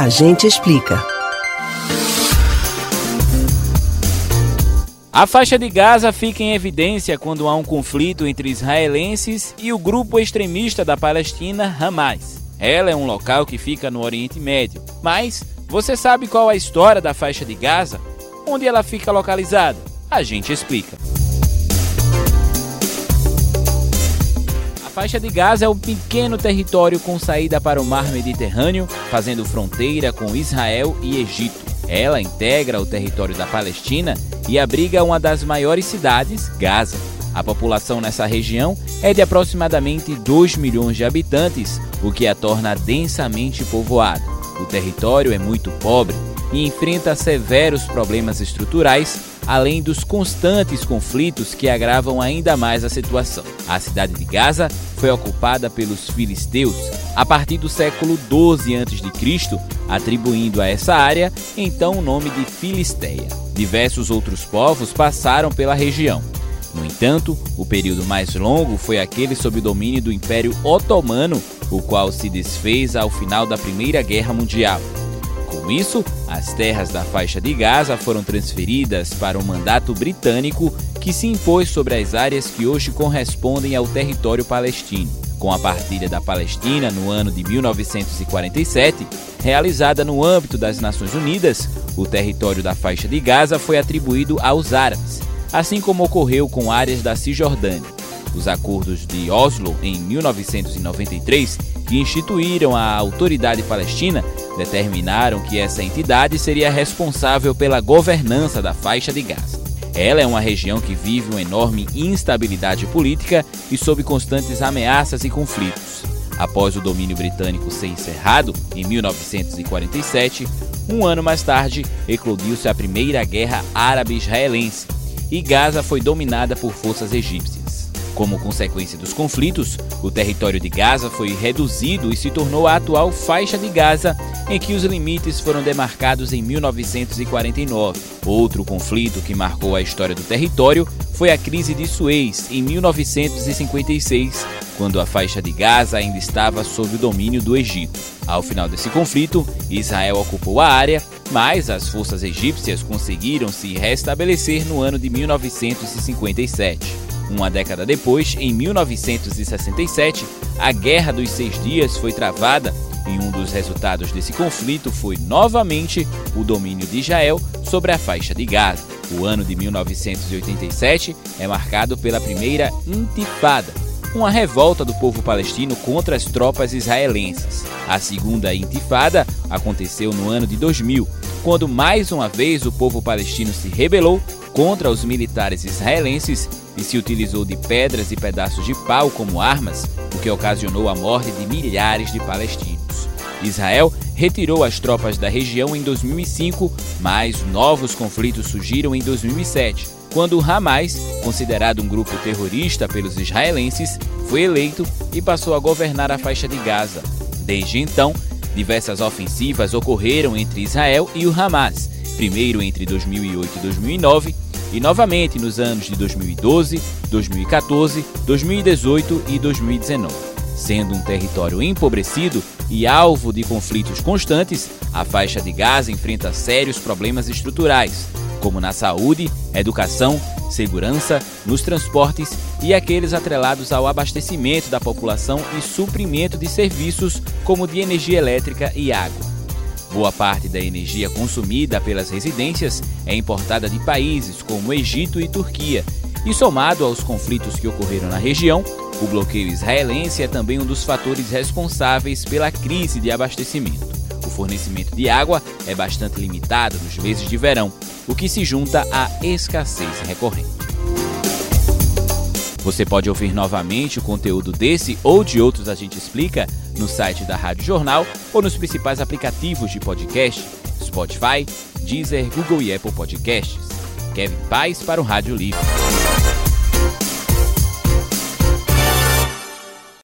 A gente explica. A faixa de Gaza fica em evidência quando há um conflito entre israelenses e o grupo extremista da Palestina, Hamas. Ela é um local que fica no Oriente Médio. Mas você sabe qual a história da faixa de Gaza? Onde ela fica localizada? A gente explica. Faixa de Gaza é um pequeno território com saída para o mar Mediterrâneo, fazendo fronteira com Israel e Egito. Ela integra o território da Palestina e abriga uma das maiores cidades, Gaza. A população nessa região é de aproximadamente 2 milhões de habitantes, o que a torna densamente povoada. O território é muito pobre e enfrenta severos problemas estruturais, além dos constantes conflitos que agravam ainda mais a situação. A cidade de Gaza foi ocupada pelos filisteus a partir do século 12 a.C., atribuindo a essa área então o nome de Filisteia. Diversos outros povos passaram pela região. No entanto, o período mais longo foi aquele sob o domínio do Império Otomano, o qual se desfez ao final da Primeira Guerra Mundial. Com isso, as terras da faixa de Gaza foram transferidas para o mandato britânico que se impôs sobre as áreas que hoje correspondem ao território palestino. Com a partilha da Palestina no ano de 1947, realizada no âmbito das Nações Unidas, o território da faixa de Gaza foi atribuído aos árabes, assim como ocorreu com áreas da Cisjordânia. Os acordos de Oslo, em 1993, que instituíram a Autoridade Palestina, determinaram que essa entidade seria responsável pela governança da faixa de Gaza. Ela é uma região que vive uma enorme instabilidade política e sob constantes ameaças e conflitos. Após o domínio britânico ser encerrado, em 1947, um ano mais tarde, eclodiu-se a Primeira Guerra Árabe-Israelense e Gaza foi dominada por forças egípcias. Como consequência dos conflitos, o território de Gaza foi reduzido e se tornou a atual faixa de Gaza, em que os limites foram demarcados em 1949. Outro conflito que marcou a história do território foi a crise de Suez, em 1956, quando a faixa de Gaza ainda estava sob o domínio do Egito. Ao final desse conflito, Israel ocupou a área, mas as forças egípcias conseguiram se restabelecer no ano de 1957. Uma década depois, em 1967, a Guerra dos Seis Dias foi travada e um dos resultados desse conflito foi novamente o domínio de Israel sobre a faixa de Gaza. O ano de 1987 é marcado pela primeira Intifada, uma revolta do povo palestino contra as tropas israelenses. A segunda Intifada aconteceu no ano de 2000, quando mais uma vez o povo palestino se rebelou contra os militares israelenses e se utilizou de pedras e pedaços de pau como armas, o que ocasionou a morte de milhares de palestinos. Israel retirou as tropas da região em 2005, mas novos conflitos surgiram em 2007, quando o Hamas, considerado um grupo terrorista pelos israelenses, foi eleito e passou a governar a faixa de Gaza. Desde então, diversas ofensivas ocorreram entre Israel e o Hamas, primeiro entre 2008 e 2009 e novamente nos anos de 2012, 2014, 2018 e 2019. Sendo um território empobrecido e alvo de conflitos constantes, a faixa de Gaza enfrenta sérios problemas estruturais, como na saúde, educação, segurança, nos transportes e aqueles atrelados ao abastecimento da população e suprimento de serviços como de energia elétrica e água. Boa parte da energia consumida pelas residências é importada de países como Egito e Turquia, e somado aos conflitos que ocorreram na região, o bloqueio israelense é também um dos fatores responsáveis pela crise de abastecimento. Fornecimento de água é bastante limitado nos meses de verão, o que se junta à escassez recorrente. Você pode ouvir novamente o conteúdo desse ou de outros A Gente Explica no site da Rádio Jornal ou nos principais aplicativos de podcast, Spotify, Deezer, Google e Apple Podcasts. Kevin Paz para o Rádio Livre.